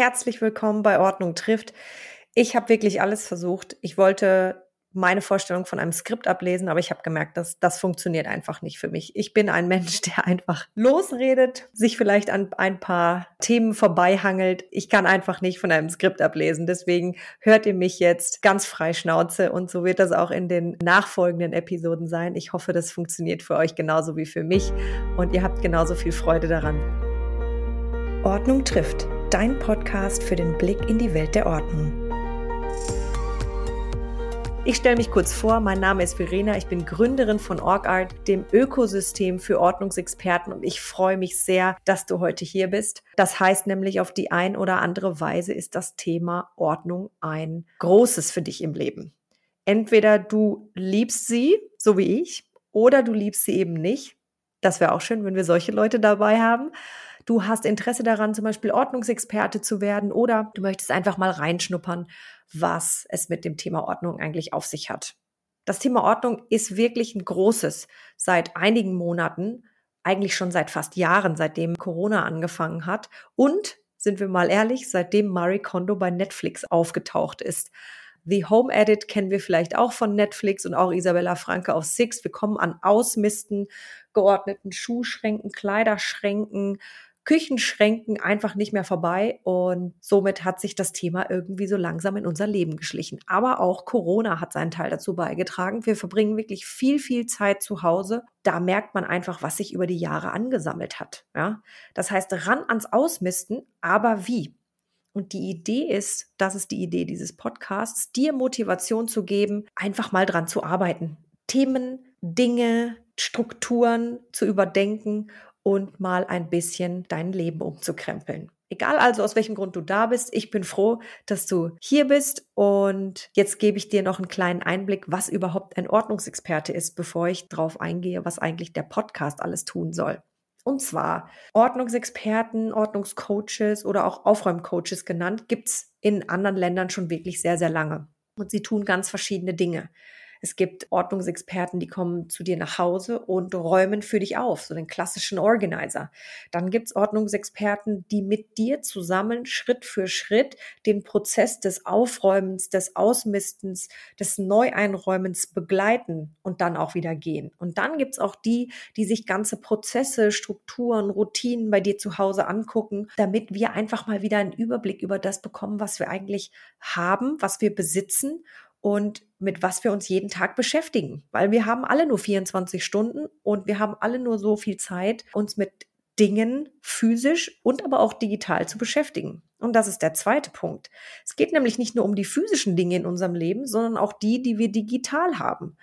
Herzlich willkommen bei Ordnung trifft. Ich habe wirklich alles versucht. Ich wollte meine Vorstellung von einem Skript ablesen, aber ich habe gemerkt, dass das funktioniert einfach nicht für mich. Ich bin ein Mensch, der einfach losredet, sich vielleicht an ein paar Themen vorbeihangelt. Ich kann einfach nicht von einem Skript ablesen. Deswegen hört ihr mich jetzt ganz frei Schnauze und so wird das auch in den nachfolgenden Episoden sein. Ich hoffe, das funktioniert für euch genauso wie für mich und ihr habt genauso viel Freude daran. Ordnung trifft. Dein Podcast für den Blick in die Welt der Ordnung. Ich stelle mich kurz vor, mein Name ist Verena, ich bin Gründerin von OrgArt, dem Ökosystem für Ordnungsexperten und ich freue mich sehr, dass du heute hier bist. Das heißt nämlich, auf die ein oder andere Weise ist das Thema Ordnung ein großes für dich im Leben. Entweder du liebst sie, so wie ich, oder du liebst sie eben nicht. Das wäre auch schön, wenn wir solche Leute dabei haben du hast Interesse daran, zum Beispiel Ordnungsexperte zu werden oder du möchtest einfach mal reinschnuppern, was es mit dem Thema Ordnung eigentlich auf sich hat. Das Thema Ordnung ist wirklich ein großes seit einigen Monaten, eigentlich schon seit fast Jahren, seitdem Corona angefangen hat und sind wir mal ehrlich, seitdem Marie Kondo bei Netflix aufgetaucht ist. The Home Edit kennen wir vielleicht auch von Netflix und auch Isabella Franke auf Six. Wir kommen an Ausmisten, geordneten Schuhschränken, Kleiderschränken, Küchenschränken einfach nicht mehr vorbei und somit hat sich das Thema irgendwie so langsam in unser Leben geschlichen. Aber auch Corona hat seinen Teil dazu beigetragen. Wir verbringen wirklich viel, viel Zeit zu Hause. Da merkt man einfach, was sich über die Jahre angesammelt hat. Ja? Das heißt, ran ans Ausmisten, aber wie? Und die Idee ist, das ist die Idee dieses Podcasts, dir Motivation zu geben, einfach mal dran zu arbeiten. Themen, Dinge, Strukturen zu überdenken und mal ein bisschen dein Leben umzukrempeln. Egal also, aus welchem Grund du da bist, ich bin froh, dass du hier bist und jetzt gebe ich dir noch einen kleinen Einblick, was überhaupt ein Ordnungsexperte ist, bevor ich darauf eingehe, was eigentlich der Podcast alles tun soll. Und zwar Ordnungsexperten, Ordnungscoaches oder auch Aufräumcoaches genannt, gibt's in anderen Ländern schon wirklich sehr, sehr lange. Und sie tun ganz verschiedene Dinge. Es gibt Ordnungsexperten, die kommen zu dir nach Hause und räumen für dich auf, so den klassischen Organizer. Dann gibt's Ordnungsexperten, die mit dir zusammen Schritt für Schritt den Prozess des Aufräumens, des Ausmistens, des Neueinräumens begleiten und dann auch wieder gehen. Und dann gibt's auch die, die sich ganze Prozesse, Strukturen, Routinen bei dir zu Hause angucken, damit wir einfach mal wieder einen Überblick über das bekommen, was wir eigentlich haben, was wir besitzen und mit was wir uns jeden Tag beschäftigen. Weil wir haben alle nur 24 Stunden und wir haben alle nur so viel Zeit, uns mit Dingen physisch und aber auch digital zu beschäftigen. Und das ist der zweite Punkt. Es geht nämlich nicht nur um die physischen Dinge in unserem Leben, sondern auch die, die wir digital haben.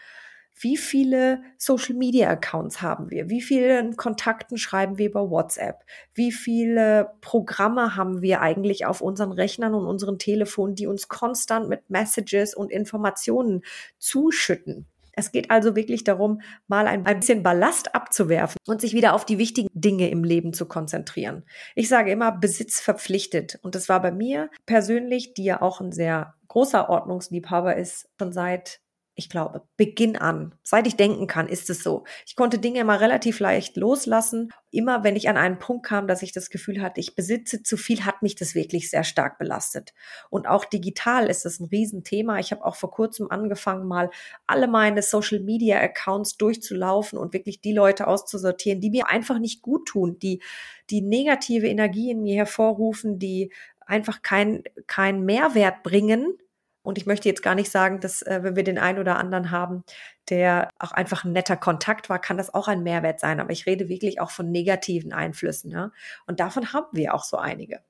Wie viele Social Media Accounts haben wir? Wie vielen Kontakten schreiben wir über WhatsApp? Wie viele Programme haben wir eigentlich auf unseren Rechnern und unseren Telefonen, die uns konstant mit Messages und Informationen zuschütten? Es geht also wirklich darum, mal ein, bisschen Ballast abzuwerfen und sich wieder auf die wichtigen Dinge im Leben zu konzentrieren. Ich sage immer, Besitz verpflichtet. Und das war bei mir persönlich, die ja auch ein sehr großer Ordnungsliebhaber ist, schon seit ich glaube, Beginn an, seit ich denken kann, ist es so. Ich konnte Dinge immer relativ leicht loslassen. Immer wenn ich an einen Punkt kam, dass ich das Gefühl hatte, ich besitze zu viel, hat mich das wirklich sehr stark belastet. Und auch digital ist das ein Riesenthema. Ich habe auch vor kurzem angefangen, mal alle meine Social Media Accounts durchzulaufen und wirklich die Leute auszusortieren, die mir einfach nicht gut tun, die, die negative Energie in mir hervorrufen, die einfach kein, kein Mehrwert bringen, und ich möchte jetzt gar nicht sagen, dass äh, wenn wir den einen oder anderen haben, der auch einfach ein netter Kontakt war, kann das auch ein Mehrwert sein. Aber ich rede wirklich auch von negativen Einflüssen. Ja? Und davon haben wir auch so einige.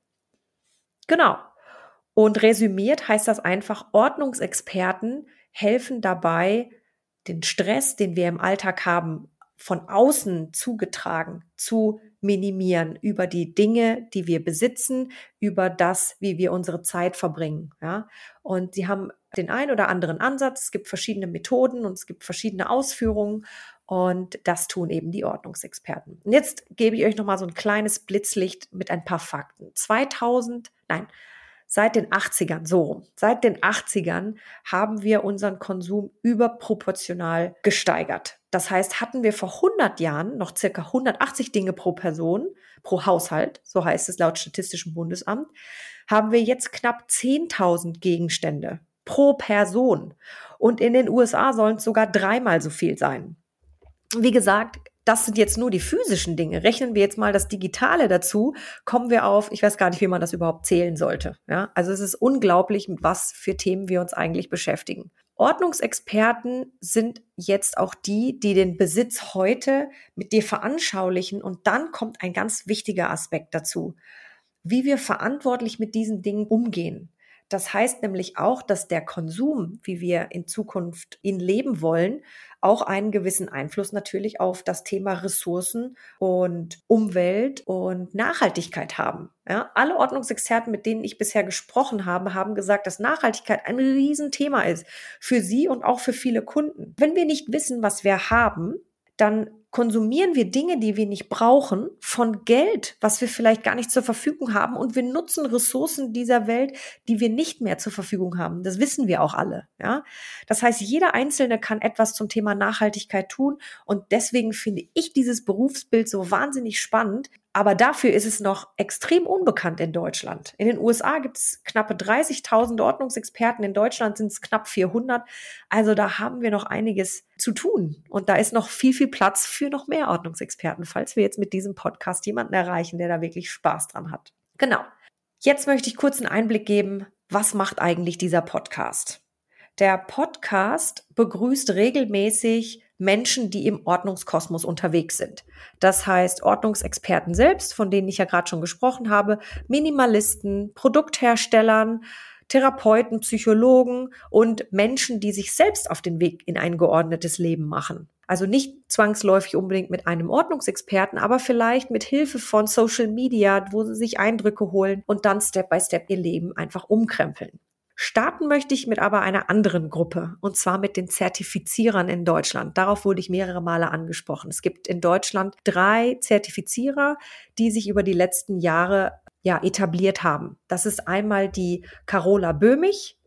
Genau. Und resümiert heißt das einfach, Ordnungsexperten helfen dabei, den Stress, den wir im Alltag haben, von außen zugetragen zu minimieren über die Dinge, die wir besitzen, über das, wie wir unsere Zeit verbringen. Ja? Und sie haben den einen oder anderen Ansatz. Es gibt verschiedene Methoden und es gibt verschiedene Ausführungen. Und das tun eben die Ordnungsexperten. Und jetzt gebe ich euch noch mal so ein kleines Blitzlicht mit ein paar Fakten. 2000, nein, seit den 80ern, so rum, seit den 80ern haben wir unseren Konsum überproportional gesteigert. Das heißt, hatten wir vor 100 Jahren noch circa 180 Dinge pro Person, pro Haushalt, so heißt es laut Statistischem Bundesamt, haben wir jetzt knapp 10.000 Gegenstände pro Person. Und in den USA sollen es sogar dreimal so viel sein. Wie gesagt, das sind jetzt nur die physischen Dinge. Rechnen wir jetzt mal das Digitale dazu, kommen wir auf, ich weiß gar nicht, wie man das überhaupt zählen sollte. Ja, also es ist unglaublich, mit was für Themen wir uns eigentlich beschäftigen. Ordnungsexperten sind jetzt auch die, die den Besitz heute mit dir veranschaulichen. Und dann kommt ein ganz wichtiger Aspekt dazu, wie wir verantwortlich mit diesen Dingen umgehen. Das heißt nämlich auch, dass der Konsum, wie wir in Zukunft ihn leben wollen, auch einen gewissen Einfluss natürlich auf das Thema Ressourcen und Umwelt und Nachhaltigkeit haben. Ja, alle Ordnungsexperten, mit denen ich bisher gesprochen habe, haben gesagt, dass Nachhaltigkeit ein Riesenthema ist für sie und auch für viele Kunden. Wenn wir nicht wissen, was wir haben, dann konsumieren wir Dinge, die wir nicht brauchen, von Geld, was wir vielleicht gar nicht zur Verfügung haben. Und wir nutzen Ressourcen dieser Welt, die wir nicht mehr zur Verfügung haben. Das wissen wir auch alle. Ja? Das heißt, jeder Einzelne kann etwas zum Thema Nachhaltigkeit tun. Und deswegen finde ich dieses Berufsbild so wahnsinnig spannend, aber dafür ist es noch extrem unbekannt in Deutschland. In den USA gibt es knappe 30.000 Ordnungsexperten, in Deutschland sind es knapp 400. Also da haben wir noch einiges zu tun. Und da ist noch viel, viel Platz für noch mehr Ordnungsexperten, falls wir jetzt mit diesem Podcast jemanden erreichen, der da wirklich Spaß dran hat. Genau. Jetzt möchte ich kurz einen Einblick geben, was macht eigentlich dieser Podcast? Der Podcast begrüßt regelmäßig Menschen, die im Ordnungskosmos unterwegs sind. Das heißt Ordnungsexperten selbst, von denen ich ja gerade schon gesprochen habe, Minimalisten, Produktherstellern, Therapeuten, Psychologen und Menschen, die sich selbst auf den Weg in ein geordnetes Leben machen. Also nicht zwangsläufig unbedingt mit einem Ordnungsexperten, aber vielleicht mit Hilfe von Social Media, wo sie sich Eindrücke holen und dann Step by Step ihr Leben einfach umkrempeln. Starten möchte ich mit aber einer anderen Gruppe, und zwar mit den Zertifizierern in Deutschland. Darauf wurde ich mehrere Male angesprochen. Es gibt in Deutschland drei Zertifizierer, die sich über die letzten Jahre ja, etabliert haben. Das ist einmal die Carola Böhmich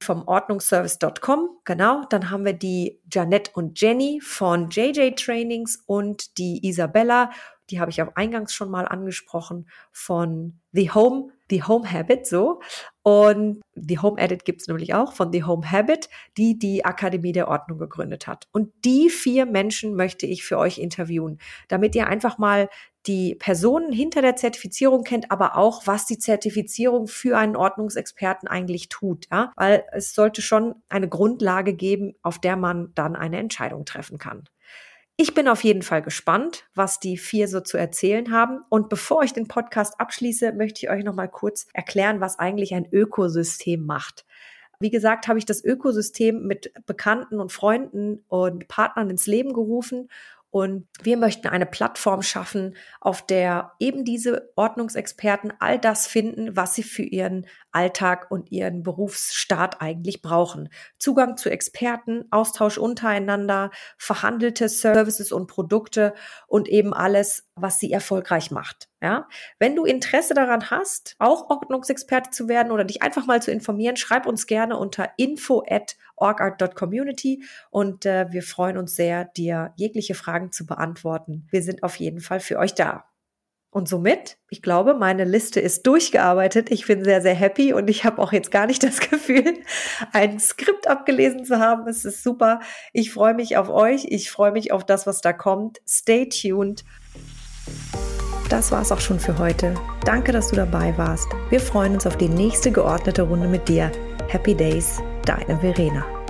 vom Ordnungsservice.com, genau. Dann haben wir die Janette und Jenny von JJ Trainings und die Isabella, die habe ich auch eingangs schon mal angesprochen, von The Home The Home Habit so. Und The Home Edit gibt es nämlich auch von The Home Habit, die die Akademie der Ordnung gegründet hat. Und die vier Menschen möchte ich für euch interviewen, damit ihr einfach mal die Personen hinter der Zertifizierung kennt, aber auch, was die Zertifizierung für einen Ordnungsexperten eigentlich tut. Ja? Weil es sollte schon eine Grundlage geben, auf der man dann eine Entscheidung treffen kann. Ich bin auf jeden Fall gespannt, was die vier so zu erzählen haben. Und bevor ich den Podcast abschließe, möchte ich euch noch mal kurz erklären, was eigentlich ein Ökosystem macht. Wie gesagt, habe ich das Ökosystem mit Bekannten und Freunden und Partnern ins Leben gerufen und wir möchten eine Plattform schaffen, auf der eben diese Ordnungsexperten all das finden, was sie für ihren Alltag und ihren Berufsstart eigentlich brauchen. Zugang zu Experten, Austausch untereinander, verhandelte Services und Produkte und eben alles, was sie erfolgreich macht. Ja, wenn du Interesse daran hast, auch Ordnungsexperte zu werden oder dich einfach mal zu informieren, schreib uns gerne unter info at orgart.community und äh, wir freuen uns sehr, dir jegliche Fragen zu beantworten. Wir sind auf jeden Fall für euch da. Und somit, ich glaube, meine Liste ist durchgearbeitet. Ich bin sehr, sehr happy und ich habe auch jetzt gar nicht das Gefühl, ein Skript abgelesen zu haben. Es ist super. Ich freue mich auf euch. Ich freue mich auf das, was da kommt. Stay tuned. Das war es auch schon für heute. Danke, dass du dabei warst. Wir freuen uns auf die nächste geordnete Runde mit dir. Happy Days, deine Verena.